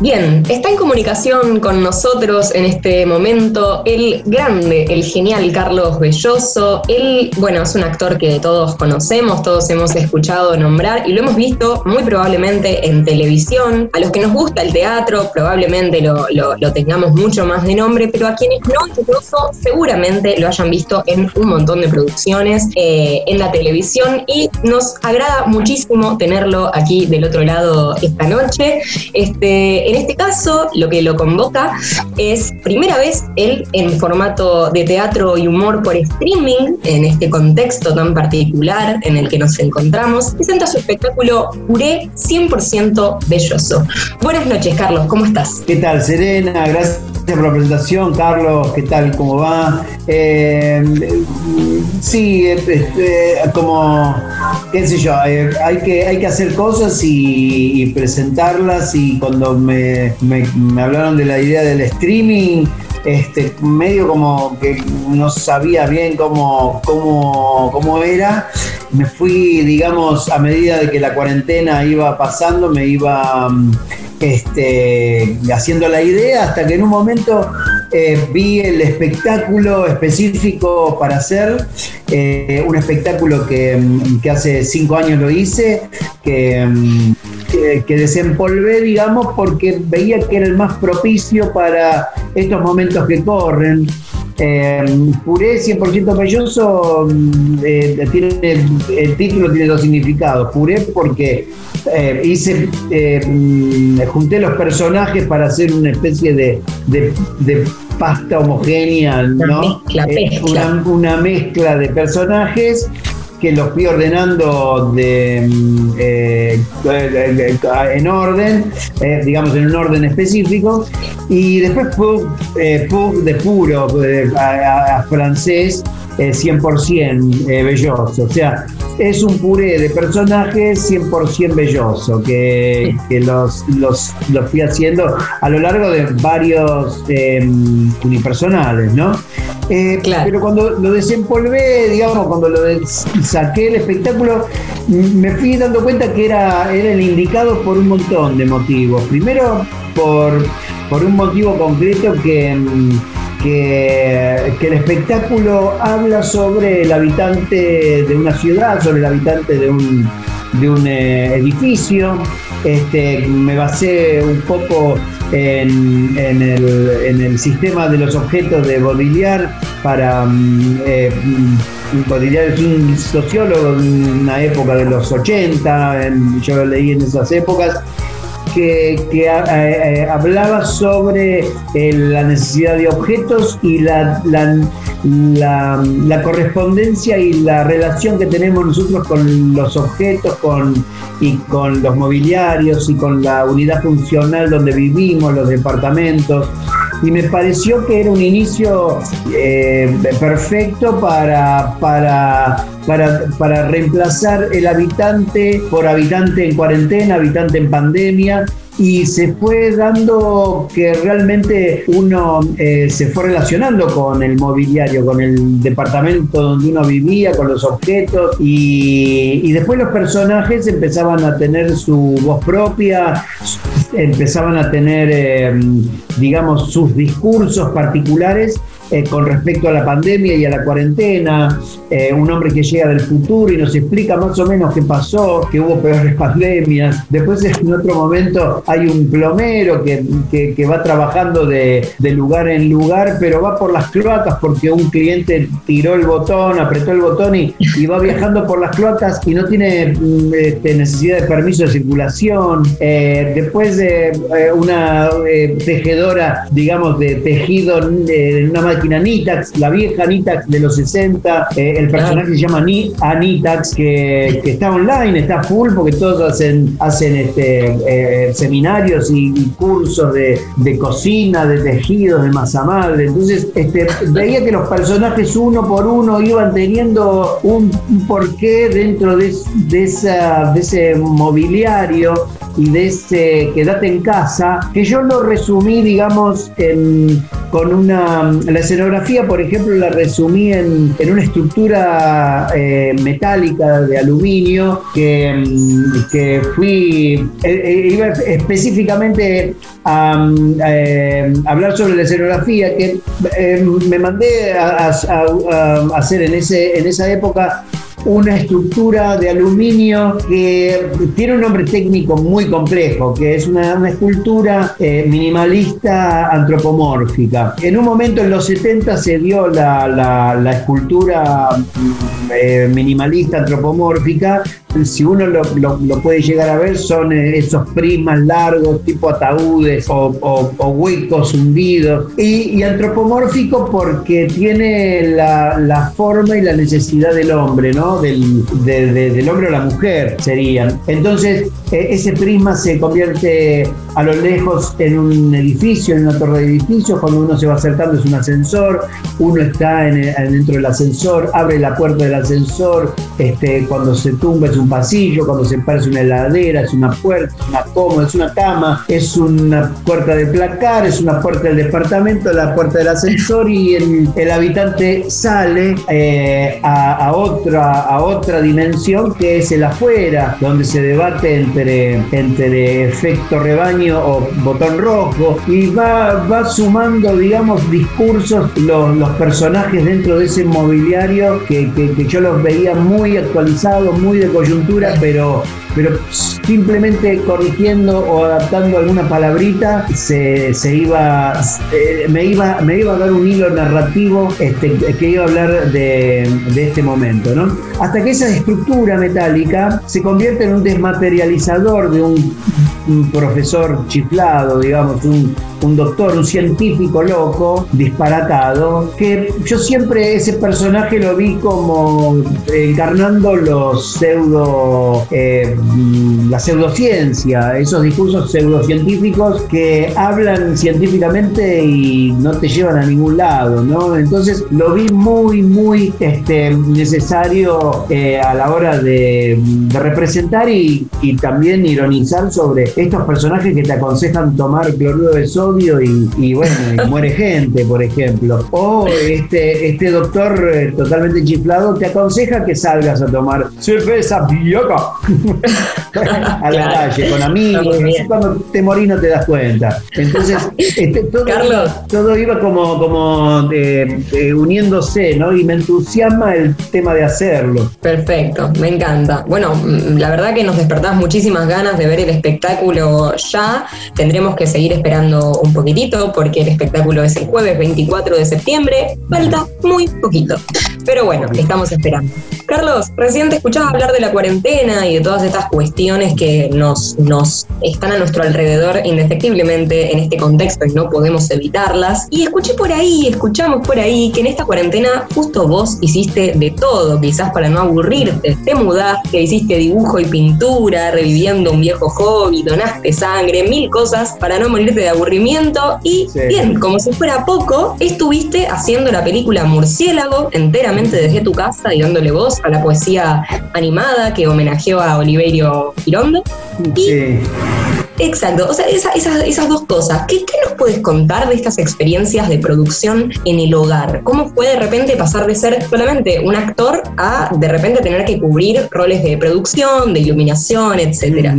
Bien, está en comunicación con nosotros en este momento el grande, el genial Carlos Belloso. Él, bueno, es un actor que todos conocemos, todos hemos escuchado nombrar y lo hemos visto muy probablemente en televisión. A los que nos gusta el teatro, probablemente lo, tengamos mucho más de nombre, pero a quienes no, incluso seguramente lo hayan visto en un montón de producciones eh, en la televisión y nos agrada muchísimo tenerlo aquí del otro lado esta noche. Este, en este caso, lo que lo convoca es primera vez él en formato de teatro y humor por streaming, en este contexto tan particular en el que nos encontramos, presenta su espectáculo Puré 100% belloso. Buenas noches, Carlos, ¿cómo estás? ¿Qué tal, Serena? Gracias por la presentación, Carlos, ¿qué tal? ¿Cómo va? Eh, sí, este, como, qué sé yo, eh, hay, que, hay que hacer cosas y, presentarlas y cuando me, hablaron de la idea del streaming, este, medio como que no sabía bien cómo, cómo, cómo era, me fui, digamos, a medida de que la cuarentena iba pasando, me iba este, haciendo la idea hasta que en un momento eh, vi el espectáculo específico para hacer, eh, un espectáculo mm, que, hace cinco años lo hice, mm, que, que, desempolvé, digamos, porque veía que era el más propicio para estos momentos que corren. Eh, puré 100% belloso, mm, tiene, el título tiene dos significados. Puré porque eh, hice, eh, mm, junté los personajes para hacer una especie de, pasta homogénea, ¿no? Eh, una, mezcla de personajes que los fui ordenando de, mm, en orden, digamos en un orden específico, y después Pug, de puro a, francés 100% belloso, o sea, es un puré de personajes 100% belloso, que, los, los, fui haciendo a lo largo de varios em, unipersonales, ¿no? Eh, pero cuando lo desempolvé, digamos, cuando lo saqué el espectáculo, me fui dando cuenta que era, era el indicado por un montón de motivos. Primero, por, por un motivo concreto que que, el espectáculo habla sobre el habitante de una ciudad, sobre el habitante de un, de un eh, edificio. Este, me basé un poco en, el, sistema de los objetos de Baudrillard para... Um, eh, es un sociólogo de una época de los 80, yo lo leí en esas épocas, que, eh, eh, hablaba sobre eh, la necesidad de objetos y la, la, correspondencia y la relación que tenemos nosotros con los objetos con, y con los mobiliarios y con la unidad funcional donde vivimos, los departamentos y me pareció que era un inicio perfecto para, para, para, para, reemplazar el habitante por habitante en cuarentena, habitante en pandemia, y se fue dando que realmente uno eh, se fue relacionando con el mobiliario, con el departamento donde uno vivía, con los objetos. Y, después los personajes empezaban a tener su voz propia, empezaban a tener, eh, digamos, sus discursos particulares eh, con respecto a la pandemia y a la cuarentena, eh, un hombre que llega del futuro y nos explica más o menos qué pasó, que hubo peores pandemias. Después en otro momento hay un plomero que, que, va trabajando de, de, lugar en lugar, pero va por las cloacas porque un cliente tiró el botón, apretó el botón y, y va viajando por las cloacas y no tiene mm, este, necesidad de permiso de circulación. Eh, después de una tejedora, digamos, de tejido una Nitax, la vieja Nitax de los 60. Eh, el personaje se llama Anitax, que, que, está online, está full, porque todos hacen, hacen este, eh, seminarios y, cursos de, cocina, de tejidos, de masa madre. Entonces, este, veía que los personajes uno por uno iban teniendo un, porqué dentro de, esa, de ese mobiliario y de ese quédate en casa, que yo lo resumí, digamos, en, con una. La escenografía, por ejemplo, la resumí en, una estructura eh, metálica de aluminio que, mm, que fui. Eh, eh, iba específicamente a, hablar sobre la escenografía que me mandé a, a, hacer en, ese, en esa época una estructura de aluminio que tiene un nombre técnico muy complejo, que es una, escultura eh, minimalista antropomórfica. En un momento en los 70 se dio la, escultura mm, eh, minimalista antropomórfica si uno lo, puede llegar a ver, son eh, esos prismas largos, tipo ataúdes o, huecos hundidos. Y, antropomórfico porque tiene la, forma y la necesidad del hombre, ¿no? Del, del hombre o la mujer serían. Entonces, ese prisma se convierte a lo lejos en un edificio, en una torre de edificios. Cuando uno se va acercando es un ascensor, uno está dentro del ascensor, abre la puerta del ascensor, este, cuando se tumba es un pasillo, cuando se para es una heladera, es una puerta, es una cómoda, es una cama, es una puerta de placar, es una puerta del departamento, la puerta del ascensor y el, habitante sale eh, a, otra, a otra dimensión que es el afuera, donde se debate entre, entre efecto rebaño o botón rojo y va, va sumando, digamos, discursos los, los personajes dentro de ese mobiliario que, que, que yo los veía muy actualizados, muy de coyuntura, pero pero simplemente corrigiendo o adaptando alguna palabrita se, iba, eh, me, iba, me iba a dar un hilo narrativo este, que iba a hablar de, este momento. ¿no? Hasta que esa estructura metálica se convierte en un de un, profesor chiflado, digamos, un, un doctor, un científico loco, disparatado, que yo siempre ese personaje lo vi como encarnando los pseudo eh, Mm, la pseudociencia, esos discursos pseudocientíficos que hablan científicamente y no te llevan a ningún lado, ¿no? Entonces lo vi muy, muy este, necesario eh, a la hora de, representar y, también ironizar sobre estos personajes que te aconsejan tomar cloruro de y, bueno, y muere gente, por ejemplo. O este, este doctor eh, totalmente chiflado te aconseja que salgas a tomar cerveza vieja. a la calle con amigos. Cuando te morís no te das cuenta. Entonces, este, todo, iba como, como eh, eh, uniéndose, ¿no? Y me entusiasma el tema de hacerlo. Perfecto, me encanta. Bueno, mm, la verdad que nos despertás muchísimas ganas de ver el espectáculo ya. Tendremos que seguir esperando un poquitito porque el espectáculo es el jueves 24 de septiembre. Falta muy poquito. Pero bueno, estamos esperando. Carlos, recién te escuchaba hablar de la cuarentena y de todas estas cuestiones que nos, nos están a nuestro alrededor indefectiblemente en este contexto y no podemos evitarlas. Y escuché por ahí, escuchamos por ahí que en esta cuarentena justo vos hiciste de todo, quizás para no aburrirte. Te mudaste, hiciste dibujo y pintura, reviviendo un viejo hobby, donaste sangre, mil cosas para no morirte de aburrimiento. Y bien, como si fuera poco, estuviste haciendo la película Murciélago enteramente desde tu casa y dándole voz a la poesía animada que homenajeó a Oliverio Girondo. Sí. Exacto, o sea, esas dos cosas. ¿Qué, nos puedes contar de estas experiencias de producción en el hogar? ¿Cómo fue de repente pasar de ser solamente un actor a de repente tener que cubrir roles de producción, de iluminación, etcétera?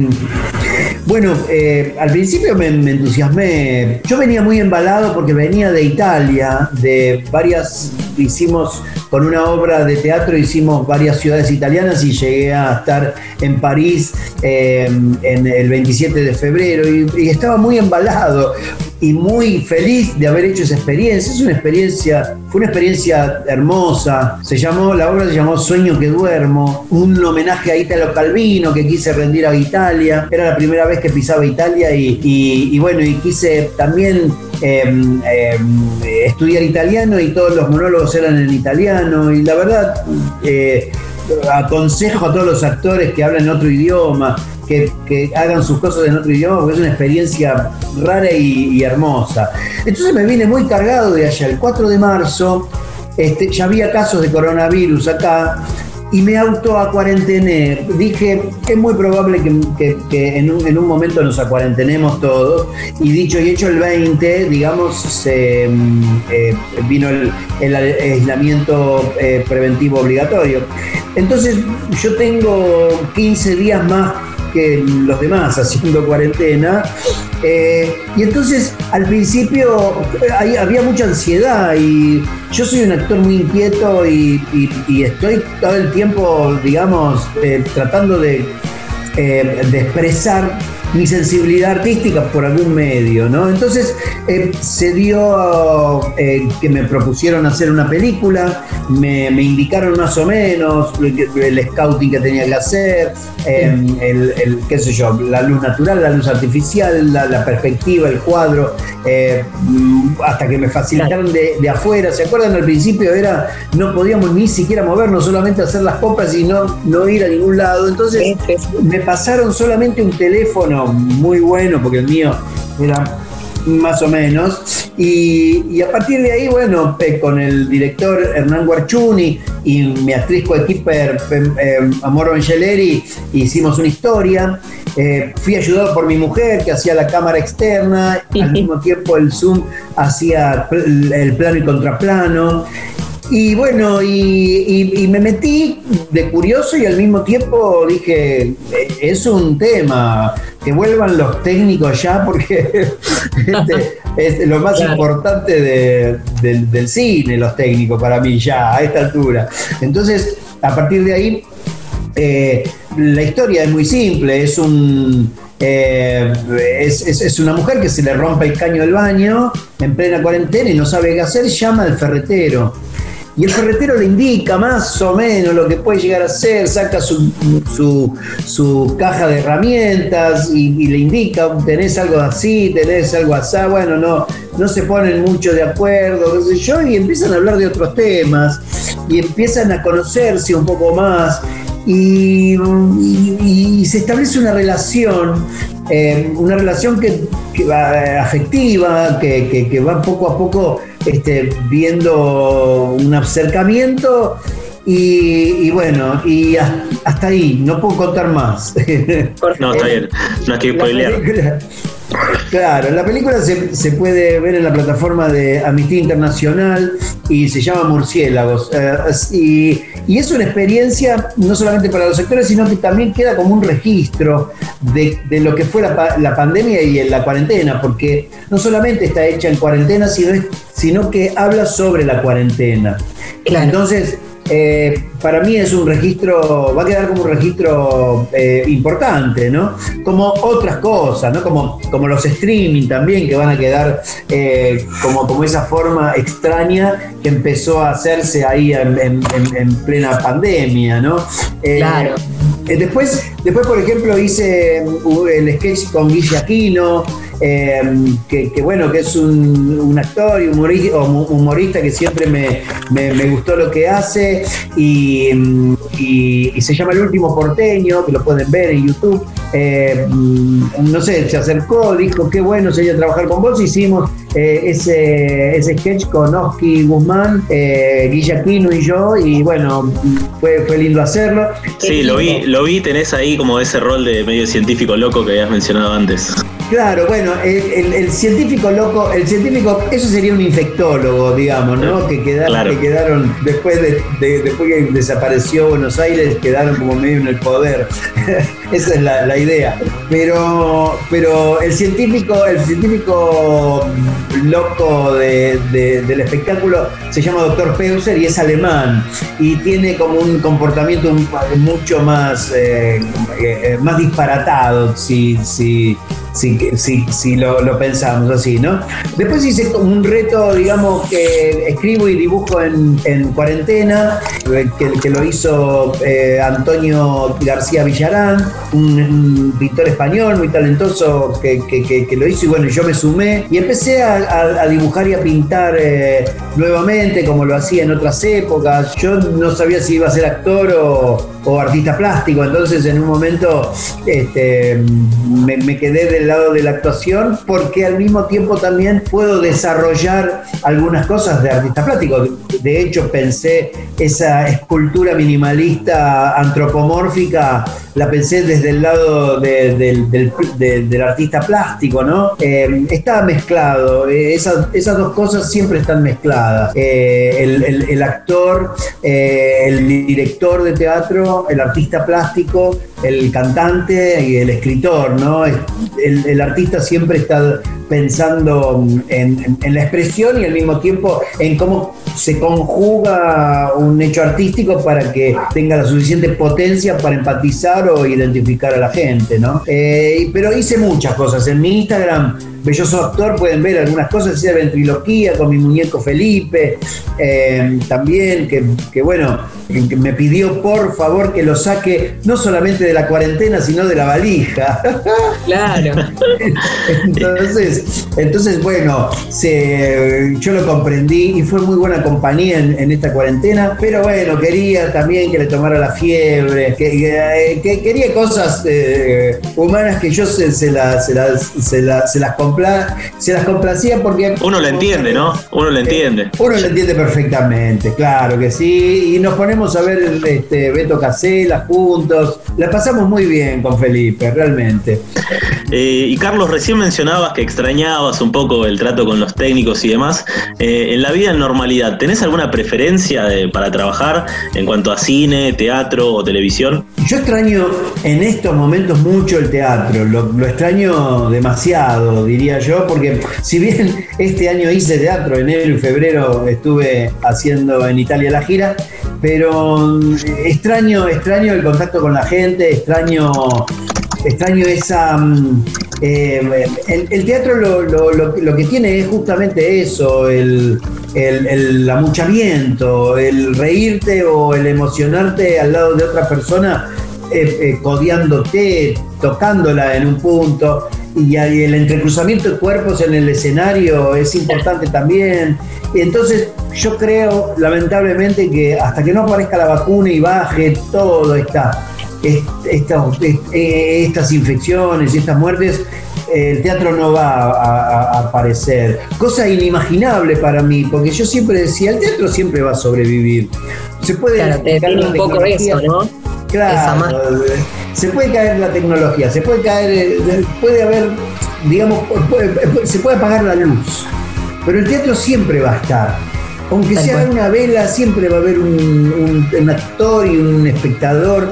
Bueno, eh, al principio me, me, entusiasmé. Yo venía muy embalado porque venía de Italia, de varias, hicimos con una obra de teatro, hicimos varias ciudades italianas y llegué a estar en París eh, en el 27 de febrero y, estaba muy embalado y muy feliz de haber hecho esa experiencia. Es una experiencia, fue una experiencia hermosa. Se llamó, la obra se llamó Sueño que duermo, un homenaje a Italo Calvino que quise rendir a Italia. Era la primera vez que pisaba Italia y, bueno, y quise también em, em, estudiar italiano y todos los monólogos eran en italiano y la verdad eh, aconsejo a todos los actores que hablan otro idioma que, hagan sus cosas en otro idioma, porque es una experiencia rara y, hermosa. Entonces me vine muy cargado de allá. El 4 de marzo este, ya había casos de coronavirus acá y me auto cuarentené. Dije, es muy probable que, en, un, momento nos acuarentenemos todos. Y dicho y hecho el 20, digamos, se, mm, eh, vino el, aislamiento eh, preventivo obligatorio. Entonces yo tengo 15 días más que los demás haciendo cuarentena. Eh, y entonces al principio había mucha ansiedad y yo soy un actor muy inquieto y, estoy todo el tiempo, digamos, eh, tratando eh, de expresar mi sensibilidad artística por algún medio, ¿no? Entonces eh, se dio eh, que me propusieron hacer una película, me, indicaron más o menos el, scouting que tenía que hacer, el, qué sé yo, la luz natural, la luz artificial, la, perspectiva, el cuadro, eh, hasta que me facilitaron de, afuera. ¿Se acuerdan? Al principio era, no podíamos ni siquiera movernos, solamente hacer las compras y no, no ir a ningún lado. Entonces me pasaron solamente un teléfono muy bueno, porque el mío era más o menos. Y, a partir de ahí, bueno, eh, con el director Hernán Guarchuni y mi actriz coequiper eh, Amor Angeleri hicimos una historia. Eh, fui ayudado por mi mujer que hacía la cámara externa, al mismo tiempo el Zoom hacía el plano y contraplano. Y bueno, y, me metí de curioso y al mismo tiempo dije, eh, es un tema, que vuelvan los técnicos ya porque este, es lo más importante del cine, los técnicos para mí ya, a esta altura. Entonces, a partir de ahí, eh, la historia es muy simple, es un... Eh, es, es, una mujer que se le rompe el caño del baño en plena cuarentena y no sabe qué hacer, llama al ferretero y el ferretero le indica más o menos lo que puede llegar a ser, saca su, su, caja de herramientas y, le indica, tenés algo así, tenés algo así, bueno, no, no se ponen mucho de acuerdo, qué sé yo, y empiezan a hablar de otros temas y empiezan a conocerse un poco más y, se establece una relación, eh, una relación que, va eh, afectiva, que, que va poco a poco este, viendo un acercamiento y, bueno, y hasta ahí, no puedo contar más. No, está bien, no hay que spoilear. Claro, la película se, puede ver en la plataforma de Amnistía Internacional y se llama Murciélagos. Eh, y, es una experiencia no solamente para los sectores, sino que también queda como un registro de, lo que fue la, pandemia y la cuarentena, porque no solamente está hecha en cuarentena, sino, sino que habla sobre la cuarentena. Entonces, eh, para mí es un registro, va a quedar como un registro eh, importante, ¿no? Como otras cosas, ¿no? Como, como los streaming también, que van a quedar eh, como, como esa forma extraña que empezó a hacerse ahí en, plena pandemia, ¿no? claro. Después, después, por ejemplo, hice el sketch con Guille Aquino, Em, que, bueno, que es un, actor y humorista, humorista que siempre me, gustó lo que hace y, se llama El Último Porteño, que lo pueden ver en YouTube. Em, no sé, se acercó, dijo, qué bueno sería trabajar con vos, hicimos eh, ese, ese sketch con Oski Guzmán, eh, Guilla y yo, y bueno, fue, fue lindo hacerlo. Sí, lo vi, lo vi, tenés ahí como ese rol de medio científico loco que habías mencionado antes. Claro, bueno, el, científico loco, el científico, eso sería un infectólogo, digamos, ¿no? Que quedaron, que quedaron después de, después que desapareció Buenos Aires, quedaron como medio en el poder. Esa es la, idea. Pero, pero el científico, el científico loco del espectáculo se llama Dr. Peuser y es alemán y tiene como un comportamiento mucho más, eh, eh, más disparatado, si, si, si, si, lo, pensamos así, ¿no? Después hice un reto, digamos, que escribo y dibujo en, cuarentena, que, lo hizo eh, Antonio García Villarán, un, pintor español muy talentoso que, lo hizo y bueno, yo me sumé y empecé a, dibujar y a pintar eh, nuevamente como lo hacía en otras épocas. Yo no sabía si iba a ser actor o o artista plástico. Entonces en un momento este, me, quedé del lado de la actuación porque al mismo tiempo también puedo desarrollar algunas cosas de artista plástico. De hecho pensé esa escultura minimalista antropomórfica, la pensé desde el lado del, artista plástico, ¿no? Eh, está mezclado, eh, esas, dos cosas siempre están mezcladas. Eh, el, actor, el director de teatro, el artista plástico, el cantante y el escritor, ¿no? El, artista siempre está pensando en, la expresión y al mismo tiempo en cómo se conjuga un hecho artístico para que tenga la suficiente potencia para empatizar o identificar a la gente, ¿no? Eh, pero hice muchas cosas. En mi Instagram Belloso Actor pueden ver algunas cosas, hice ventriloquía con mi muñeco Felipe, eh, también, que, que bueno, me pidió por favor que lo saque no solamente de la cuarentena, sino de la valija. Claro. entonces, entonces, bueno, yo lo comprendí y fue muy buena compañía en, esta cuarentena, pero bueno, quería también que le tomara la fiebre, que, quería cosas eh, humanas que yo se, se, las, se, las, se, las, se, las se las complacía porque... Uno lo entiende, ¿no? Uno lo entiende. Uno lo entiende perfectamente, claro que sí, y nos ponemos a ver este, Beto Casela juntos. La pasamos muy bien con Felipe, realmente. Eh, y Carlos, recién mencionabas que extrañabas un poco el trato con los técnicos y demás. Eh, en la vida en normalidad, ¿tenés alguna preferencia para trabajar en cuanto a cine, teatro o televisión? Yo extraño en estos momentos mucho el teatro, lo, lo extraño demasiado, diría yo, porque si bien este año hice teatro, enero y febrero estuve haciendo en Italia la gira, pero eh, extraño, extraño el contacto con la gente, extraño, extraño esa... Eh, el, teatro lo, que tiene es justamente eso, el, el, amuchamiento, el reírte o el emocionarte al lado de otra persona, eh, codiándote, tocándola en un punto y el entrecruzamiento de cuerpos en el escenario es importante también. Entonces yo creo, lamentablemente, que hasta que no aparezca la vacuna y baje todo esta, eh, estas infecciones y estas muertes, el teatro no va a, aparecer. Cosa inimaginable para mí, porque yo siempre decía, el teatro siempre va a sobrevivir. Se puede claro, te un poco eso, ¿no? Claro, se puede caer la tecnología, se puede caer, eh, puede haber, digamos, se puede apagar la luz, pero el teatro siempre va a estar. Aunque sea una vela, siempre va a haber un, actor y un espectador.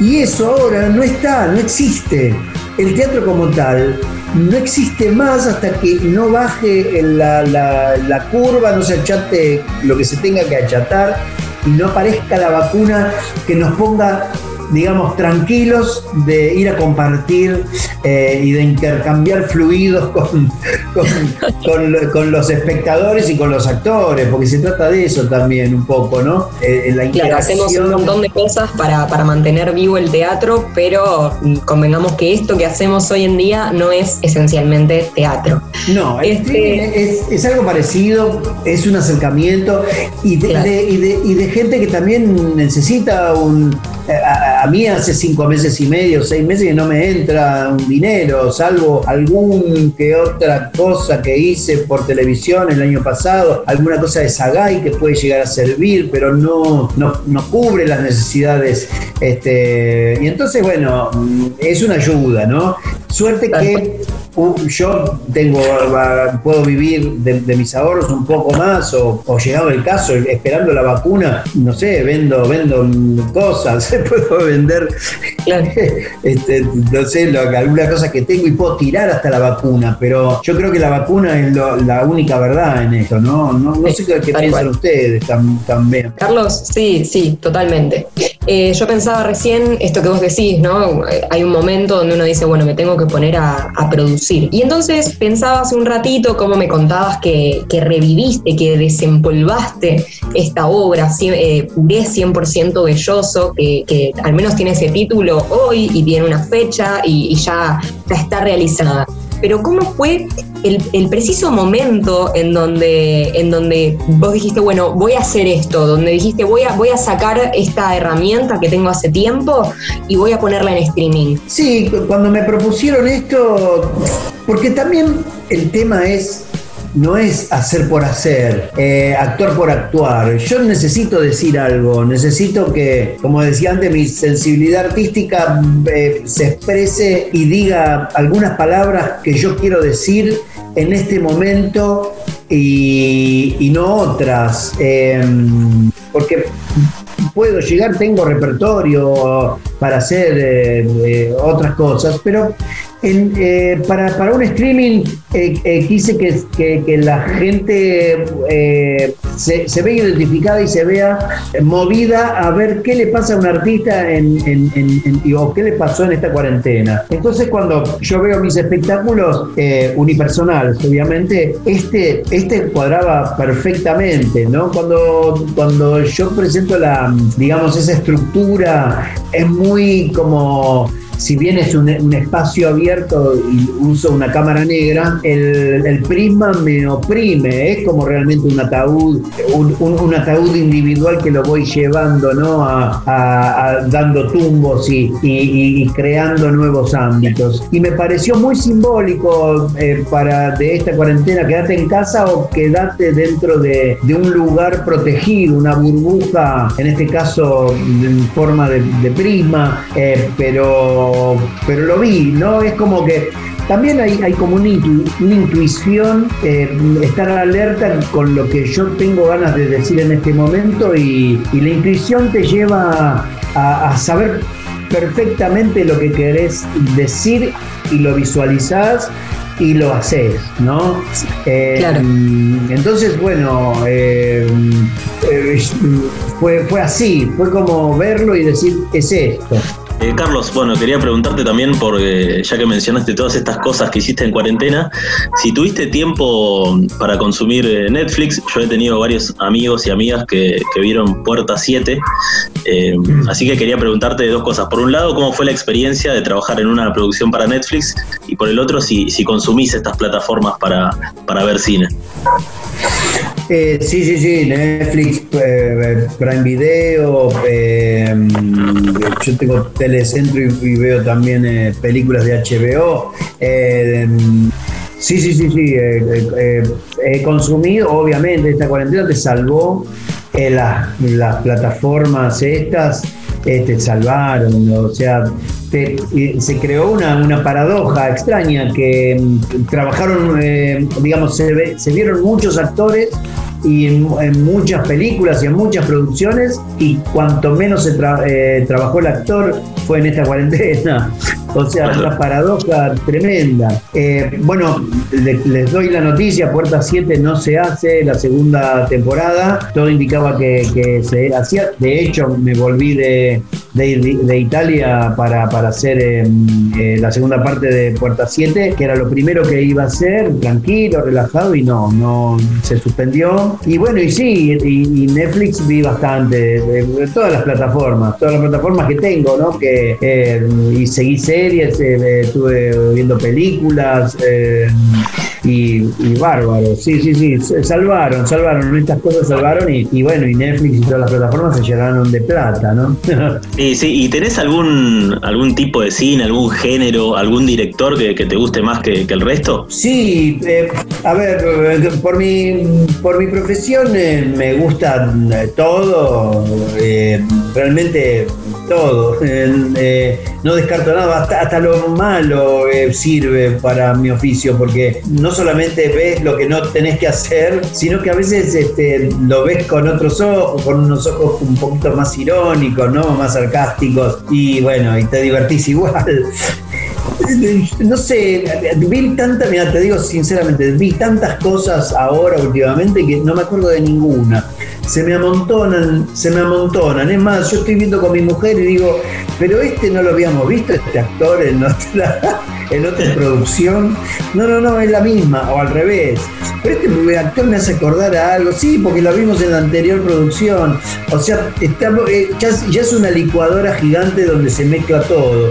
Y eso ahora no está, no existe. El teatro como tal no existe más hasta que no baje la, la curva, no se achate lo que se tenga que achatar y no aparezca la vacuna que nos ponga digamos, tranquilos de ir a compartir eh, y de intercambiar fluidos con, con, los espectadores y con los actores, porque se trata de eso también un poco, ¿no? Eh, la claro, hacemos un montón de cosas para, mantener vivo el teatro, pero convengamos que esto que hacemos hoy en día no es esencialmente teatro. No, este... es, algo parecido, es un acercamiento y de, y de gente que también necesita un a, mí hace cinco meses y medio, seis meses que no me entra un dinero, salvo algún que otra cosa que hice por televisión el año pasado, alguna cosa de Sagay que puede llegar a servir, pero no, no, cubre las necesidades. Este, y entonces, bueno, es una ayuda, ¿no? Suerte que yo tengo, puedo vivir de, mis ahorros un poco más o, llegado el caso, esperando la vacuna, no sé, vendo, vendo cosas, puedo vender, este, no sé, alguna cosa que tengo y puedo tirar hasta la vacuna, pero yo creo que la vacuna es la única verdad en esto, ¿no? No, sé qué, piensan ustedes también. Carlos, sí, sí, totalmente. Eh, yo pensaba recién esto que vos decís, ¿no? Hay un momento donde uno dice, bueno, me tengo que poner a, producir y entonces pensaba hace un ratito cómo me contabas que, reviviste, que desempolvaste esta obra eh, de 100% belloso, que, al menos tiene ese título hoy y tiene una fecha y, ya, está realizada. Pero ¿cómo fue el, preciso momento en donde, en donde vos dijiste, bueno, voy a hacer esto, donde dijiste, voy a, voy a sacar esta herramienta que tengo hace tiempo y voy a ponerla en streaming? Sí, cuando me propusieron esto, porque también el tema es no es hacer por hacer, eh, actuar por actuar. Yo necesito decir algo, necesito que, como decía antes, mi sensibilidad artística eh, se exprese y diga algunas palabras que yo quiero decir en este momento y, no otras. Em, porque puedo llegar, tengo repertorio para hacer eh, otras cosas, pero eh, para, para, un streaming eh, eh, quise que, que, la gente se, se, vea identificada y se vea movida a ver qué le pasa a un artista en, o qué le pasó en esta cuarentena. Entonces cuando yo veo mis espectáculos unipersonales, obviamente, este, este cuadraba perfectamente, ¿no? Cuando, cuando yo presento la, digamos, esa estructura, es muy como si bien es un, espacio abierto y uso una cámara negra, el, prisma me oprime, es como realmente un ataúd, un, ataúd individual que lo voy llevando, ¿no? A, dando tumbos y, creando nuevos ámbitos. Y me pareció muy simbólico eh, para de esta cuarentena, quedarte en casa o quedarte dentro de, un lugar protegido, una burbuja, en este caso en forma de, prisma, eh, pero pero, lo vi, ¿no? Es como que también hay, hay como una, intuición, eh, estar alerta con lo que yo tengo ganas de decir en este momento y, la intuición te lleva a, saber perfectamente lo que querés decir y lo visualizás y lo haces, ¿no? Eh, entonces, bueno, eh, fue, fue así, fue como verlo y decir, es esto. Eh, Carlos, bueno, quería preguntarte también, porque ya que mencionaste todas estas cosas que hiciste en cuarentena, si tuviste tiempo para consumir eh, Netflix, yo he tenido varios amigos y amigas que, vieron Puerta 7, eh, así que quería preguntarte dos cosas. Por un lado, ¿cómo fue la experiencia de trabajar en una producción para Netflix? Y por el otro, si, si consumís estas plataformas para, para ver cine. Eh, sí, sí, sí, Netflix, eh, Prime Video, eh, yo tengo Telecentro y, veo también películas de HBO. sí, sí, sí, sí, he consumido, obviamente, esta cuarentena te salvó las, las plataformas estas te salvaron, o sea, se creó una, una, paradoja extraña que mm, trabajaron, digamos, se, se vieron muchos actores y en, muchas películas y en muchas producciones y cuanto menos se eh, trabajó el actor fue en esta cuarentena. O sea, una paradoja tremenda. Eh, bueno, les doy la noticia, Puerta 7 no se hace la segunda temporada, todo indicaba que, se hacía, de hecho me volví de, de, Italia para, para hacer em, eh, la segunda parte de Puerta 7, que era lo primero que iba a hacer, tranquilo, relajado, y no, no se suspendió. Y bueno, y sí, y, Netflix vi bastante, de, todas las plataformas, todas las plataformas que tengo, ¿no? Que, eh, y seguí series, eh, estuve viendo películas, eh, y, bárbaro. Sí, sí, sí, salvaron, salvaron, estas cosas salvaron y, bueno, y Netflix y todas las plataformas se llenaron de plata, ¿no? sí, sí, ¿y tenés algún, algún tipo de cine, algún género, algún director que, te guste más que, el resto? Sí, eh, a ver, por mi, por mi profesión eh, me gusta todo, realmente todo. no descarto nada, hasta, hasta lo malo sirve para mi oficio, porque no solamente ves lo que no tenés que hacer, sino que a veces este, lo ves con otros ojos, con unos ojos un poquito más irónicos, ¿no? Más sarcásticos, y bueno, y te divertís igual. No sé, vi tantas, mira, te digo sinceramente, vi tantas cosas ahora últimamente que no me acuerdo de ninguna. Se me amontonan, se me amontonan. Es más, yo estoy viendo con mi mujer y digo, pero este no lo habíamos visto, este actor en otra en otra producción. No, no, no, es la misma, o al revés. Pero este actor me hace acordar a algo, sí, porque lo vimos en la anterior producción. O sea, está, eh, ya, es una licuadora gigante donde se mezcla todo.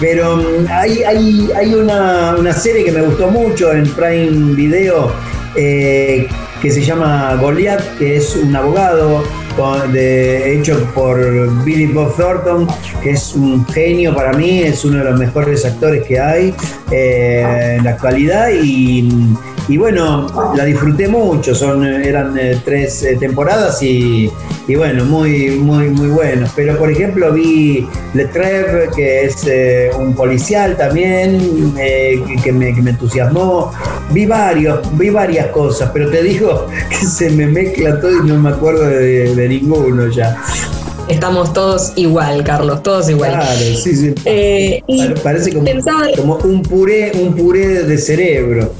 Pero mm, hay, hay, hay una, una, serie que me gustó mucho en Prime Video eh, que se llama Goliath, que es un abogado de, hecho por Billy Bob Thornton, que es un genio para mí, es uno de los mejores actores que hay eh, en la actualidad y, y, bueno, la disfruté mucho, son, eran eh, tres eh, temporadas y, y, bueno, muy, muy, muy buenos. Pero por ejemplo vi Le Trèvre, que es un policial también, que, me, que, me, entusiasmó. Vi varios, vi varias cosas, pero te digo que se me mezcla todo y no me acuerdo de ninguno ya. Estamos todos igual, Carlos, todos igual. Claro, sí, sí. Eh, Parece como, como, un puré, un puré de cerebro.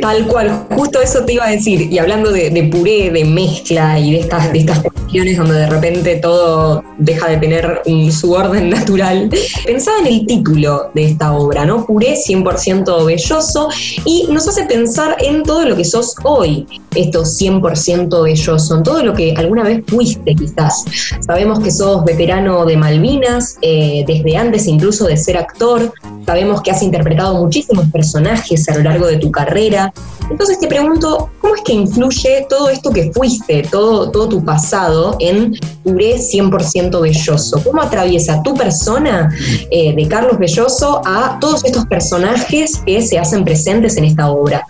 Tal cual, justo eso te iba a decir. Y hablando de, puré, de mezcla y de estas, de estas cuestiones donde de repente todo deja de tener su orden natural, pensaba en el título de esta obra, ¿no? Puré 100% belloso y nos hace pensar en todo lo que sos hoy, esto 100% belloso, en todo lo que alguna vez fuiste quizás. Sabemos que sos veterano de Malvinas, eh, desde antes incluso de ser actor, sabemos que has interpretado muchísimos personajes a lo largo de tu carrera entonces te pregunto, ¿cómo es que influye todo esto que fuiste, todo, todo tu pasado en Puré 100% Belloso? ¿Cómo atraviesa tu persona eh, de Carlos Belloso a todos estos personajes que se hacen presentes en esta obra?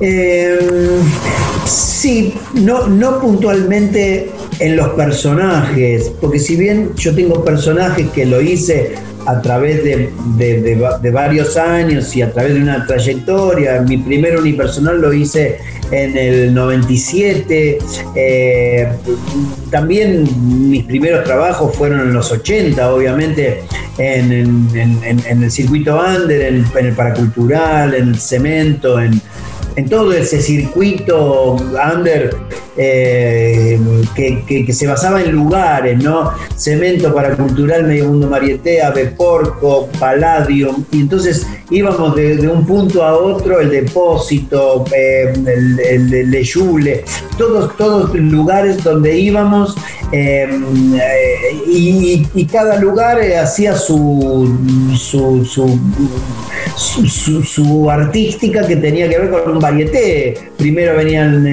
Eh, sí, no, no puntualmente en los personajes, porque si bien yo tengo personajes que lo hice a través de, varios años y a través de una trayectoria. Mi primer unipersonal lo hice en el 97. Eh, también mis primeros trabajos fueron en los 80, obviamente, en, el circuito under, en, en, el paracultural, en el cemento, en, en todo ese circuito under eh, que, se basaba en lugares, ¿no? Cemento para Cultural, Medio Mundo Marietea, Beporco, Palladium, y entonces íbamos de, un punto a otro, el depósito, eh, el, el, el, todos, todos lugares donde íbamos eh, y, cada lugar hacía su su, su, su, artística que tenía que ver con un varieté. Primero venían,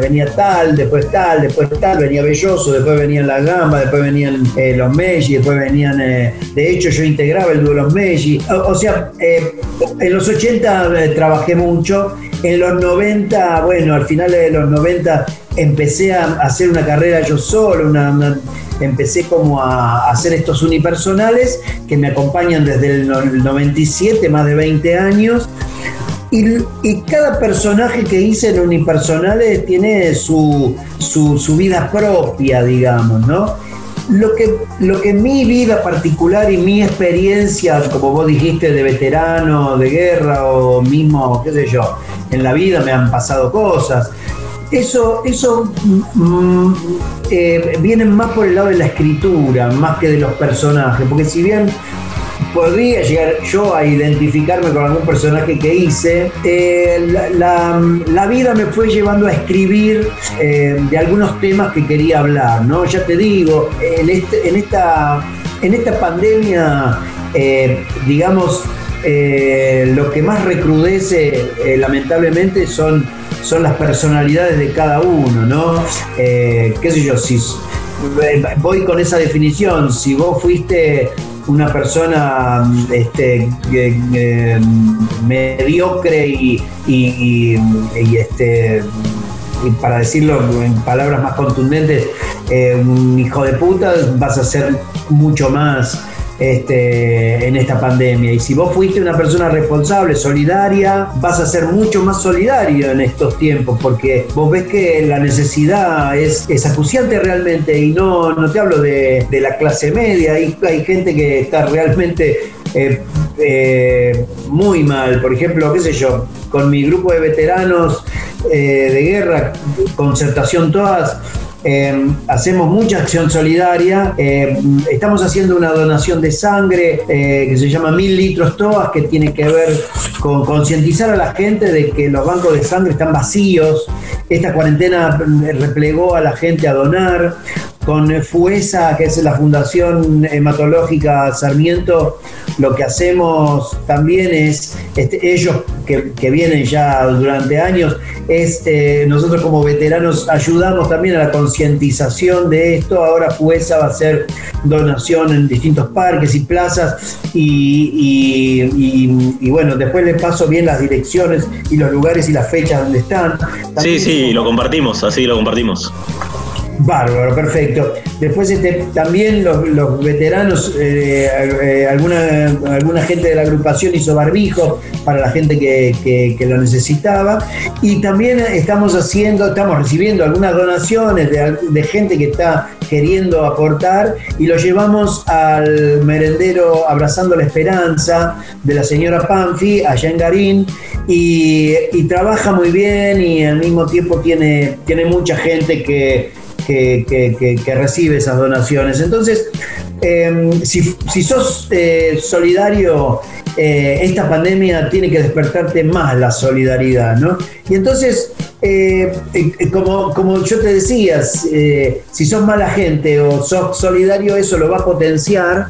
venía tal, después tal, después tal, venía Belloso, después venían las gambas, después venían eh, los Meji, después venían, eh, de hecho yo integraba el dúo Los Meji. O, sea, eh, en los 80 trabajé mucho, en los 90, bueno, al final de los 90 empecé a hacer una carrera yo solo, empecé como a hacer estos unipersonales que me acompañan desde el 97, más de 20 años. Y, cada personaje que hice en Unipersonales tiene su, su, vida propia, digamos, ¿no? Lo que, lo que mi vida particular y mi experiencia, como vos dijiste, de veterano, de guerra o mismo, qué sé yo, en la vida me han pasado cosas. Eso, eso mm, eh, viene más por el lado de la escritura, más que de los personajes, porque si bien podría llegar yo a identificarme con algún personaje que hice. Eh, la, vida me fue llevando a escribir eh, de algunos temas que quería hablar, ¿no? Ya te digo, en, este, esta, en esta pandemia, eh, digamos, lo que más recrudece lamentablemente son, son las personalidades de cada uno, ¿no? qué sé yo, si voy con esa definición, si vos fuiste una persona este, mediocre y, este, para decirlo en palabras más contundentes, eh, un hijo de puta, vas a ser mucho más este, en esta pandemia. Y si vos fuiste una persona responsable, solidaria, vas a ser mucho más solidario en estos tiempos, porque vos ves que la necesidad es, es acuciante realmente, y no, no te hablo de, la clase media, hay, hay gente que está realmente eh, eh, muy mal. Por ejemplo, qué sé yo, con mi grupo de veteranos eh, de guerra, concertación todas, eh, hacemos mucha acción solidaria. Eh, estamos haciendo una donación de sangre eh, que se llama Mil Litros Toas, que tiene que ver con concientizar a la gente de que los bancos de sangre están vacíos. Esta cuarentena replegó a la gente a donar con FUESA, que es la Fundación Hematológica Sarmiento, lo que hacemos también es, este, ellos que, vienen ya durante años, es eh, nosotros como veteranos ayudamos también a la concientización de esto. Ahora FUESA va a hacer donación en distintos parques y plazas y, bueno, después les paso bien las direcciones y los lugares y las fechas donde están. sí, sí, lo compartimos, así lo compartimos. Bárbaro, perfecto. Después este, también los, veteranos, eh, eh, alguna, alguna gente de la agrupación hizo barbijo para la gente que, lo necesitaba. Y también estamos haciendo, estamos recibiendo algunas donaciones de, gente que está queriendo aportar y lo llevamos al merendero Abrazando la Esperanza de la señora Panfi, allá en Garín, y, y trabaja muy bien y al mismo tiempo tiene, tiene mucha gente que que, recibe esas donaciones. Entonces, em, si, sos eh, solidario, eh, esta pandemia tiene que despertarte más la solidaridad, ¿no? Y entonces, eh, como, como yo te decía, si sos mala gente o sos solidario, eso lo va a potenciar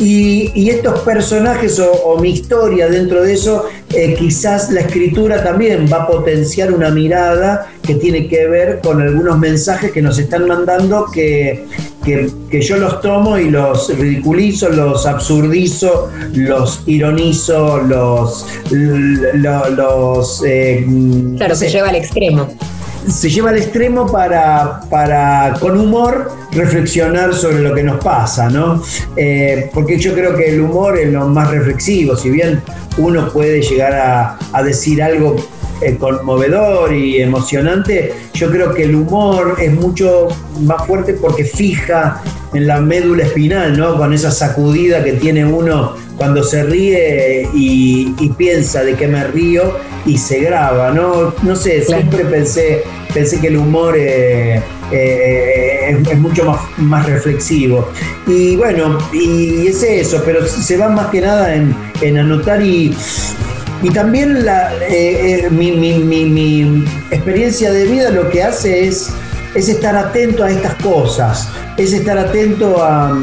y, estos personajes o, mi historia dentro de eso, eh, quizás la escritura también va a potenciar una mirada que tiene que ver con algunos mensajes que nos están mandando que, que, yo los tomo y los ridiculizo, los absurdizo, los ironizo, los... los, eh, claro, se lleva al extremo. Se lleva al extremo para, para, con humor, reflexionar sobre lo que nos pasa, ¿no? Eh, porque yo creo que el humor es lo más reflexivo, si bien uno puede llegar a, a decir algo eh, conmovedor y emocionante, yo creo que el humor es mucho más fuerte porque fija en la médula espinal, ¿no? Con esa sacudida que tiene uno cuando se ríe y, piensa de qué me río y se graba, ¿no? No sé, siempre pensé, pensé que el humor eh, eh, es, mucho más, más reflexivo. Y bueno, y es eso, pero se va más que nada en, en anotar y y también la, eh, eh, mi, experiencia de vida lo que hace es, es estar atento a estas cosas, es estar atento a,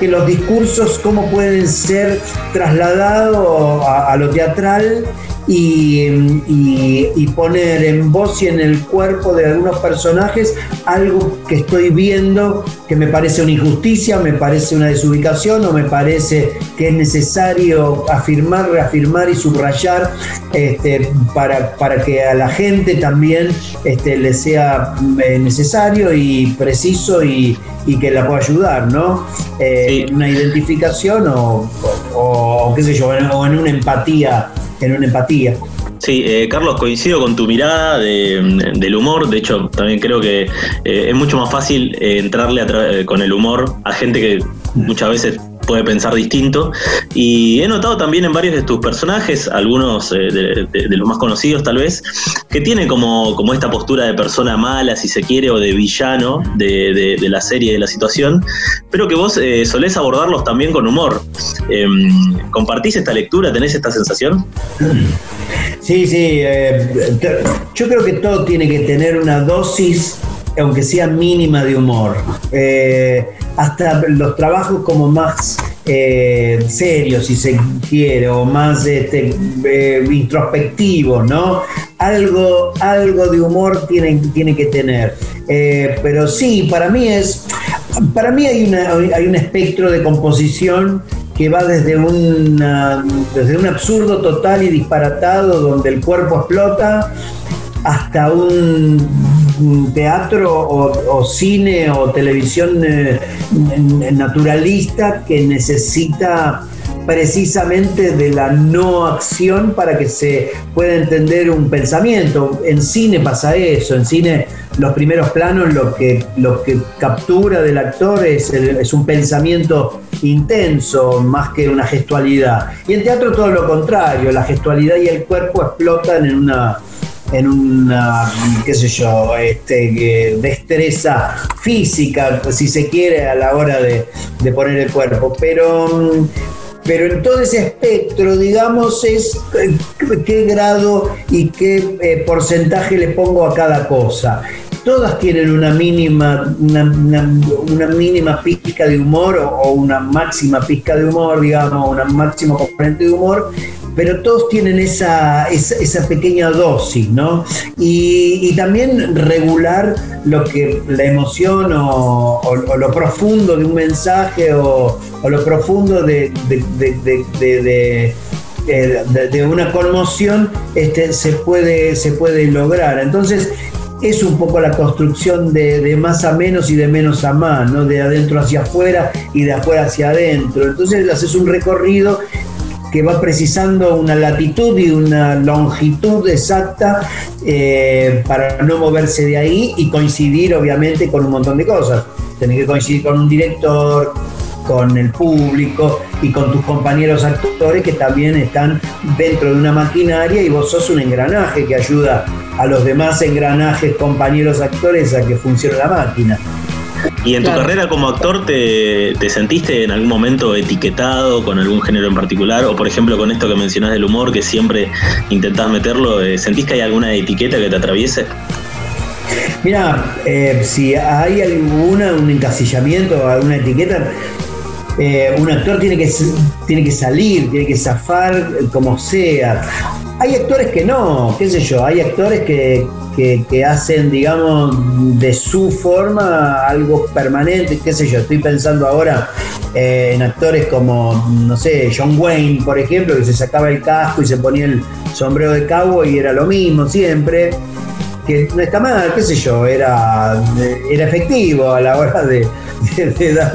que los discursos, cómo pueden ser trasladados a lo teatral y, poner en voz y en el cuerpo de algunos personajes algo que estoy viendo que me parece una injusticia, me parece una desubicación o me parece que es necesario afirmar, reafirmar y subrayar este, para, para, que a la gente también este, le sea eh, necesario y preciso y, que la pueda ayudar, ¿no? Eh, una identificación o, o, qué sé yo, o en una empatía en una empatía. Sí, eh, Carlos, coincido con tu mirada del humor. De hecho, también creo que eh, es mucho más fácil eh, entrarle con el humor a gente que muchas veces puede pensar distinto. Y he notado también en varios de tus personajes, algunos de, los más conocidos tal vez, que tienen como, como esta postura de persona mala, si se quiere, o de villano de, la serie, de la situación, pero que vos solés abordarlos también con humor. Em, ¿Compartís esta lectura? ¿Tenés esta sensación? Sí, sí. Eh, yo creo que todo tiene que tener una dosis, aunque sea mínima, de humor. Eh, hasta los trabajos como más eh, serios, si se quiere, o más este, introspectivos, ¿no? Algo, algo de humor tiene, tiene que tener. pero sí, para mí es. Para mí hay, una, hay un espectro de composición que va desde, desde un absurdo total y disparatado donde el cuerpo explota hasta un teatro o, cine o televisión eh, naturalista que necesita precisamente de la no acción para que se pueda entender un pensamiento. En cine pasa eso, en cine los primeros planos lo que, lo que captura del actor es, es un pensamiento intenso más que una gestualidad. Y en teatro todo lo contrario, la gestualidad y el cuerpo explotan en una en una, qué sé yo, este, destreza física, si se quiere, a la hora de, de poner el cuerpo. Pero pero en todo ese espectro, digamos, es eh, qué grado y qué eh, porcentaje le pongo a cada cosa. todas tienen una mínima, una, mínima pizca de humor o, una máxima pizca de humor, digamos, una máxima componente de humor, pero todos tienen esa, esa, pequeña dosis, ¿no? Y, también regular lo que la emoción o, lo profundo de un mensaje o, lo profundo de, de, una conmoción este, se, puede, se puede lograr. Entonces, es un poco la construcción de, más a menos y de menos a más, ¿no? de adentro hacia afuera y de afuera hacia adentro. Entonces haces un recorrido que va precisando una latitud y una longitud exacta eh, para no moverse de ahí y coincidir obviamente con un montón de cosas. Tenés que coincidir con un director, con el público y con tus compañeros actores que también están dentro de una maquinaria y vos sos un engranaje que ayuda a los demás engranajes, compañeros actores a que funcione la máquina. ¿Y en tu carrera como actor te, sentiste en algún momento etiquetado con algún género en particular? O por ejemplo con esto que mencionás del humor, que siempre intentás meterlo, eh, ¿sentís que hay alguna etiqueta que te atraviese? Mira, eh, si hay alguna, un encasillamiento, alguna etiqueta, eh, un actor tiene que, tiene que salir, tiene que zafar como sea. Hay actores que no, qué sé yo, hay actores que, hacen, digamos, de su forma algo permanente, qué sé yo, estoy pensando ahora eh, en actores como, no sé, John Wayne, por ejemplo, que se sacaba el casco y se ponía el sombrero de cabo y era lo mismo siempre que no está mal, qué sé yo, era, era efectivo a la hora de, dar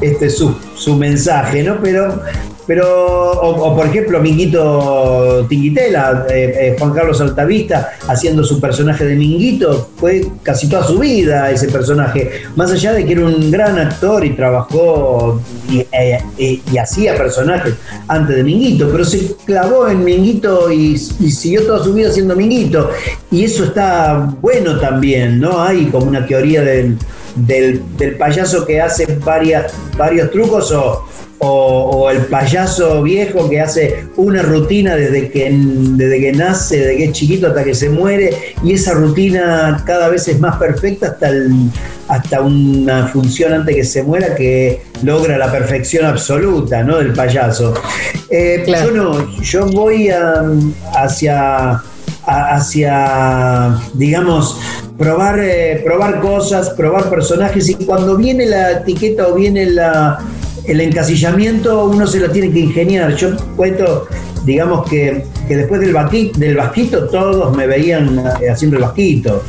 este, su, su mensaje, ¿no? Pero pero, o, por ejemplo, Minguito Tinguitela, eh, eh, Juan Carlos Altavista, haciendo su personaje de Minguito, fue casi toda su vida ese personaje. Más allá de que era un gran actor y trabajó y, eh, hacía personajes antes de Minguito, pero se clavó en Minguito y, siguió toda su vida siendo Minguito. Y eso está bueno también, ¿no? Hay como una teoría del, del, payaso que hace varias, varios trucos o o, el payaso viejo que hace una rutina desde que, desde que nace, desde que es chiquito hasta que se muere, y esa rutina cada vez es más perfecta hasta, hasta una función antes que se muera que logra la perfección absoluta ¿no? del payaso. Eh, yo no, yo voy hacia hacia, digamos, probar, eh, probar cosas, probar personajes y cuando viene la etiqueta o viene la, el encasillamiento uno se lo tiene que ingeniar. Yo cuento, digamos que, después del, del vasquito todos me veían eh, haciendo el vasquito.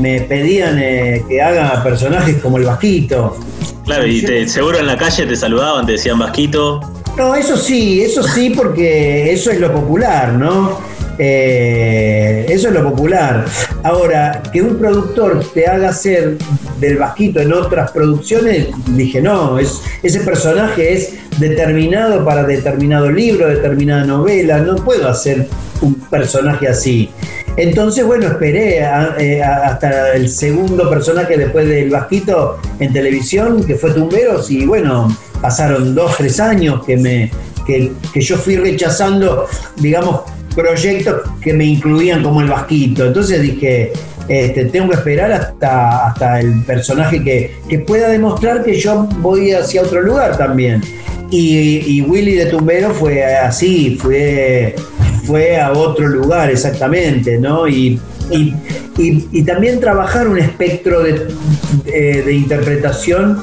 Me pedían eh, que haga personajes como el vasquito. Claro, y seguro en la calle te saludaban, te decían vasquito. No, eso sí, eso sí, porque eso es lo popular, ¿no? Eh, eso es lo popular. Ahora, que un productor te haga hacer del Vasquito en otras producciones, dije, no, es, ese personaje es determinado para determinado libro, determinada novela, no puedo hacer un personaje así. Entonces, bueno, esperé eh, hasta el segundo personaje después del Vasquito en televisión, que fue Tumberos, y bueno, pasaron dos, tres años que me que yo fui rechazando, digamos, proyectos que me incluían como el vasquito. Entonces dije, este, tengo que esperar hasta, hasta el personaje que, pueda demostrar que yo voy hacia otro lugar también. Y, Willy de Tumbero fue así, fue, fue a otro lugar exactamente, ¿no? Y, y, también trabajar un espectro de, de interpretación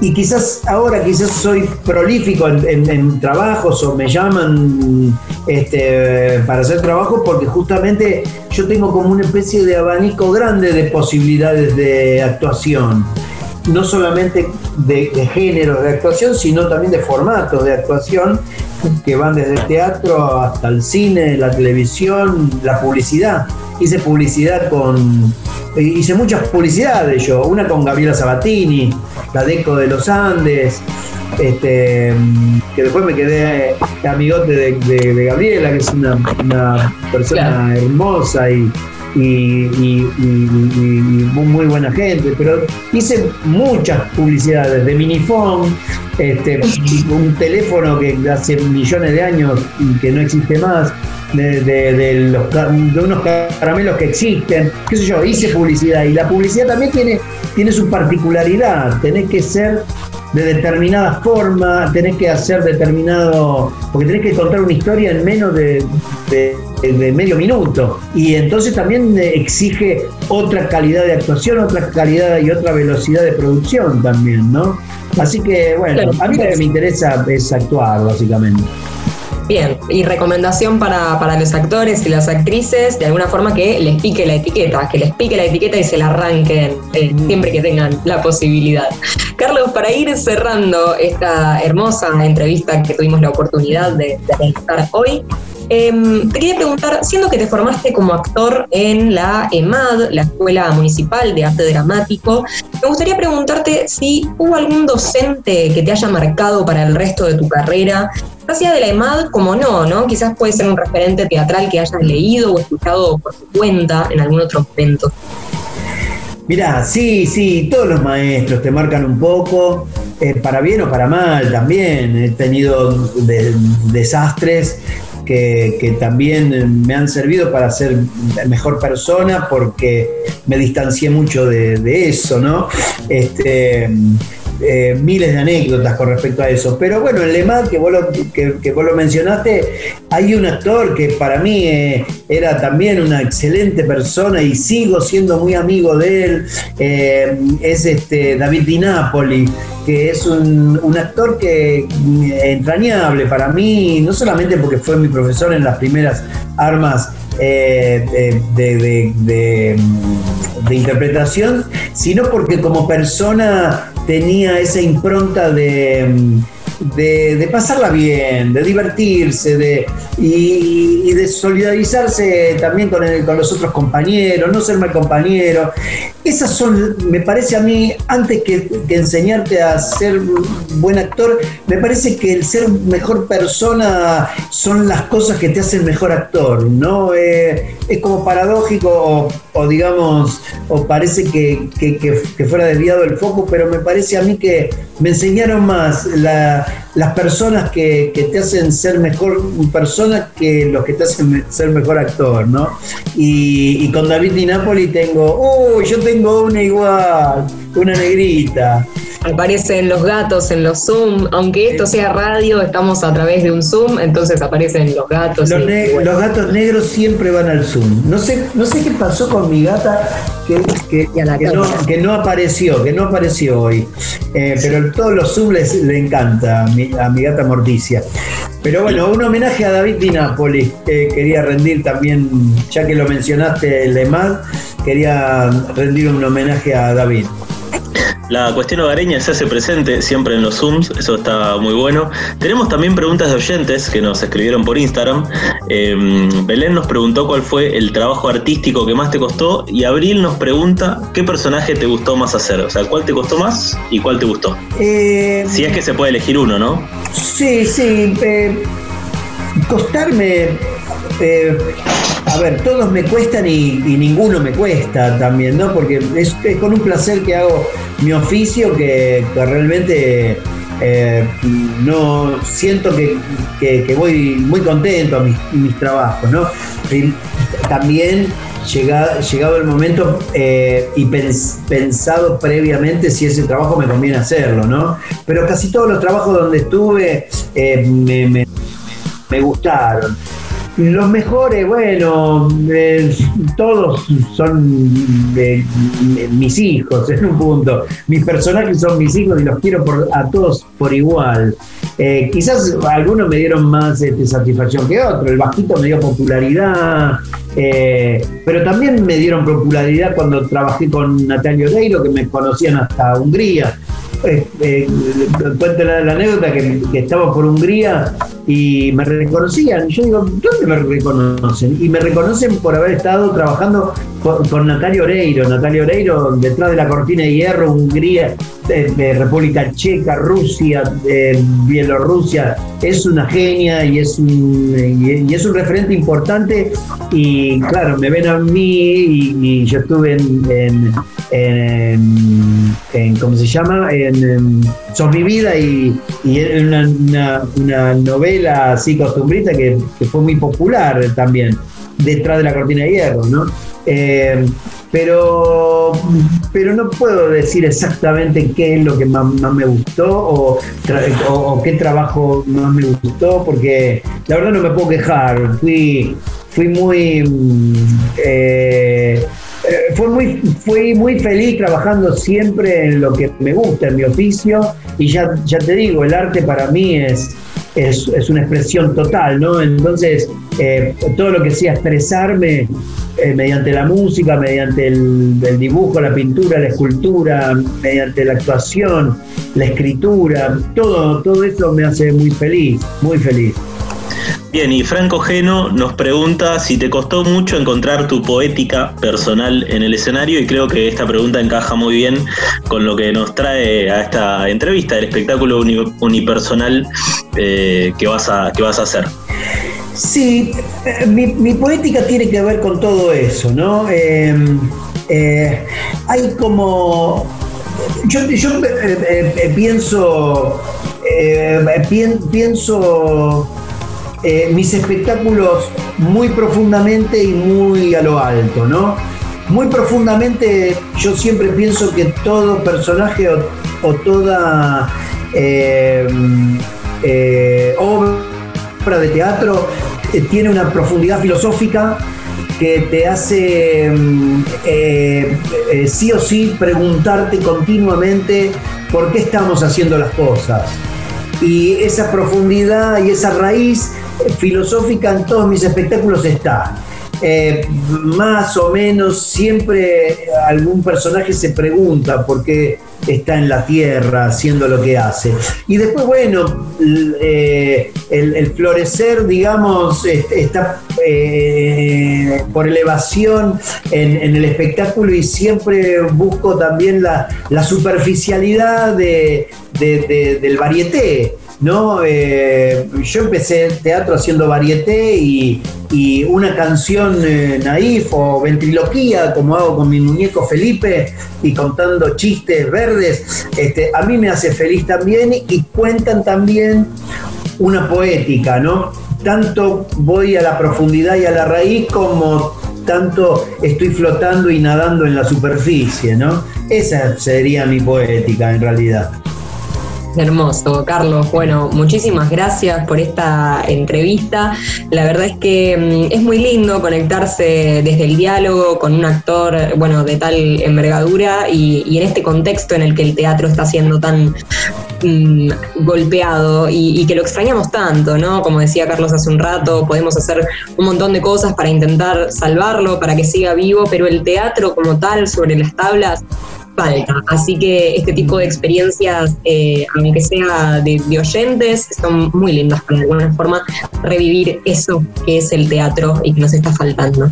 y quizás ahora quizás soy prolífico en, trabajos o me llaman este, para hacer trabajo porque justamente yo tengo como una especie de abanico grande de posibilidades de actuación. No solamente de, de géneros de actuación, sino también de formatos de actuación que van desde el teatro hasta el cine, la televisión, la publicidad. Hice publicidad con hice muchas publicidades yo, una con Gabriela Sabatini, la Deco de los Andes, este, que después me quedé amigote de, Gabriela, que es una, persona hermosa y, y, muy buena gente, pero hice muchas publicidades de Minifone, este, un teléfono que hace millones de años y que no existe más, de, los, de unos caramelos que existen, qué sé yo, hice publicidad y la publicidad también tiene, tiene su particularidad, tenés que ser de determinada forma, tenés que hacer determinado, porque tenés que contar una historia en menos de, medio minuto. Y entonces también exige otra calidad de actuación, otra calidad y otra velocidad de producción también, ¿no? Así que, bueno, a mí lo que me interesa es actuar, básicamente. Bien, y recomendación para, los actores y las actrices, de alguna forma que les pique la etiqueta, que les pique la etiqueta y se la arranquen eh, siempre que tengan la posibilidad. Carlos, para ir cerrando esta hermosa entrevista que tuvimos la oportunidad de, de realizar hoy, Em, te quería preguntar, siendo que te formaste como actor en la EMAD, la Escuela Municipal de Arte Dramático, me gustaría preguntarte si hubo algún docente que te haya marcado para el resto de tu carrera, ya de la EMAD como no, ¿no? Quizás puede ser un referente teatral que hayas leído o escuchado por tu cuenta en algún otro momento. Mirá, sí, sí, todos los maestros te marcan un poco, eh, para bien o para mal también. He tenido desastres que, también me han servido para ser mejor persona porque me distancié mucho de, de eso, ¿no? Este, eh, miles de anécdotas con respecto a eso. Pero bueno, en Le que vos lo, que, vos lo mencionaste, hay un actor que para mí eh, era también una excelente persona y sigo siendo muy amigo de él. Eh, es este David Di Napoli, que es un, actor que entrañable para mí, no solamente porque fue mi profesor en las primeras armas de, de, interpretación, sino porque como persona tenía esa impronta de, de, pasarla bien, de divertirse de, y, de solidarizarse también con, con los otros compañeros, no ser mal compañero. Esas son, me parece a mí, antes que, enseñarte a ser buen actor, me parece que el ser mejor persona son las cosas que te hacen mejor actor, ¿no? Eh, es como paradójico o, digamos, o parece que, fuera desviado el foco, pero me parece a mí que me enseñaron más las personas que, te hacen ser mejor persona que los que te hacen ser mejor actor, ¿no? Y, con David Di Napoli tengo, uy, yo tengo una igual, una negrita. Aparecen los gatos en los Zoom, aunque esto sea radio, estamos a través de un Zoom, entonces aparecen los gatos. Los, gatos negros siempre van al Zoom. No sé, no sé qué pasó con mi gata que, no, apareció, que no apareció hoy. Eh, pero todos los Zoom le encanta a mi, a mi, gata Morticia. Pero bueno, un homenaje a David Di Napoli, que quería rendir también, ya que lo mencionaste, el quería rendir un homenaje a David. La cuestión hogareña se hace presente siempre en los Zooms, eso está muy bueno. Tenemos también preguntas de oyentes que nos escribieron por Instagram. Em, Belén nos preguntó cuál fue el trabajo artístico que más te costó y Abril nos pregunta qué personaje te gustó más hacer, o sea, cuál te costó más y cuál te gustó. Eh, si es que se puede elegir uno, ¿no? Sí, sí. Eh, costarme eh, a ver, todos me cuestan y, ninguno me cuesta también, ¿no? Porque es, con un placer que hago mi oficio que, realmente eh, no siento que, voy muy contento a mis, trabajos, ¿no? también llegado, el momento eh, y pensado previamente si ese trabajo me conviene hacerlo, ¿no? Pero casi todos los trabajos donde estuve me gustaron. Los mejores, bueno, eh, todos son mis hijos en un punto. Mis personajes son mis hijos y los quiero por, a todos por igual. Eh, quizás algunos me dieron más este, satisfacción que otros. El bajito me dio popularidad, eh, pero también me dieron popularidad cuando trabajé con Natalia Odeiro, que me conocían hasta Hungría. cuento la, anécdota que, que por Hungría y me reconocían. Y yo digo, ¿dónde me reconocen? Y me reconocen por haber estado trabajando con, Natalia Oreiro. Natalia Oreiro, detrás de la cortina de hierro, Hungría, de, República Checa, Rusia, Bielorrusia. Es una genia y es un, y, es un referente importante. Y claro, me ven a mí y, yo estuve en, en, ¿cómo se llama? En, Son mi vida y, y una, una, novela así costumbrista que, que fue muy popular también detrás de la cortina de hierro, ¿no? Eh, pero, pero no puedo decir exactamente qué es lo que más, me gustó o, qué trabajo más me gustó, porque la verdad no me puedo quejar. Fui, fui muy. Eh, eh, fue muy, fui muy feliz trabajando siempre en lo que me gusta, en mi oficio, y ya, ya te digo, el arte para mí es, es, una expresión total, ¿no? Entonces, todo lo que sea expresarme eh, mediante la música, mediante el, dibujo, la pintura, la escultura, mediante la actuación, la escritura, todo, todo eso me hace muy feliz, muy feliz. Bien, y Franco Geno nos pregunta si te costó mucho encontrar tu poética personal en el escenario y creo que esta pregunta encaja muy bien con lo que nos trae a esta entrevista, el espectáculo unipersonal eh, que, vas a, que vas a hacer. Sí, eh, mi, poética tiene que ver con todo eso, ¿no? Em, eh, hay como. Yo, eh, pienso. pienso mis espectáculos muy profundamente y muy a lo alto, ¿no? Muy profundamente yo siempre pienso que todo personaje o, toda obra de teatro eh, tiene una profundidad filosófica que te hace mm, eh, eh, sí o sí preguntarte continuamente por qué estamos haciendo las cosas. Y esa profundidad y esa raíz filosófica en todos mis espectáculos está. más o menos siempre algún personaje se pregunta por qué está en la tierra haciendo lo que hace. Y después, bueno, eh, el, florecer, digamos, está eh, por elevación en, el espectáculo y siempre busco también la, superficialidad de, del varieté. ¿No? Eh, yo empecé teatro haciendo varieté y, una canción eh, naif o ventriloquía, como hago con mi muñeco Felipe, y contando chistes verdes, este, a mí me hace feliz también y cuentan también una poética, ¿no? Tanto voy a la profundidad y a la raíz como tanto estoy flotando y nadando en la superficie, ¿no? Esa sería mi poética en realidad. Hermoso, Carlos. Bueno, muchísimas gracias por esta entrevista. La verdad es que mm, es muy lindo conectarse desde el diálogo con un actor, bueno, de tal envergadura y, en este contexto en el que el teatro está siendo tan mm, golpeado y, y, que lo extrañamos tanto, ¿no? Como decía Carlos hace un rato, podemos hacer un montón de cosas para intentar salvarlo, para que siga vivo, pero el teatro como tal sobre las tablas Así que este tipo de experiencias, eh, aunque sea de, oyentes, son muy lindas para de alguna forma revivir eso que es el teatro y que nos está faltando.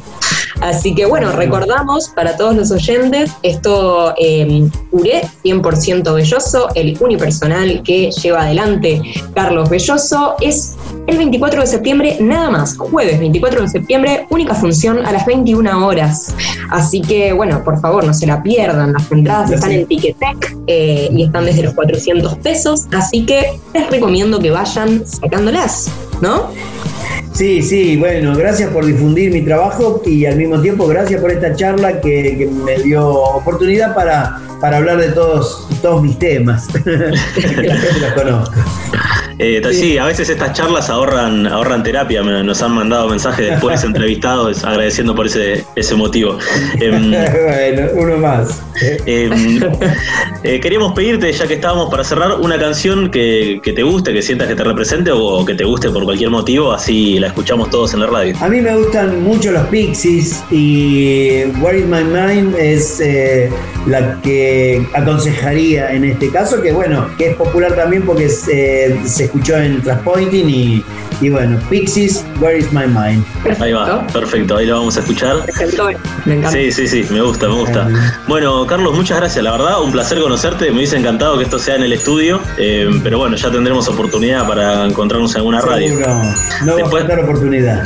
Así que bueno, recordamos para todos los oyentes esto eh, URE 100% Belloso, el unipersonal que lleva adelante Carlos Belloso, es el 24 de septiembre nada más, jueves 24 de septiembre, única función a las 21 horas. Así que bueno, por favor no se la pierdan, las entradas están en Ticketek eh, y están desde los 400 pesos, así que les recomiendo que vayan sacándolas, ¿no? Sí, sí, bueno, gracias por difundir mi trabajo y al mismo tiempo gracias por esta charla que, me dio oportunidad para, para hablar de todos, todos mis temas, la gente los conozca. Eh, sí. a veces estas charlas ahorran, ahorran terapia. Nos han mandado mensajes después entrevistados agradeciendo por ese, ese motivo. Em, bueno, uno más. Em, eh, queríamos pedirte, ya que estábamos para cerrar, una canción que, te guste, que sientas que te represente o que te guste por cualquier motivo, así la escuchamos todos en la radio. A mí me gustan mucho los Pixies y Where is My Mind es eh, la que aconsejaría en este caso, que bueno, que es popular también porque se escuchó en Transpointing y, y bueno, Pixies, Where is My Mind. Ahí va, perfecto, ahí lo vamos a escuchar. Me encanta. Sí, sí, sí, me gusta, me gusta. Bueno, Carlos, muchas gracias, la verdad, un placer conocerte, me hubiese encantado que esto sea en el estudio, eh, pero bueno, ya tendremos oportunidad para encontrarnos en alguna radio. Seguro. No va a Después- faltar oportunidad.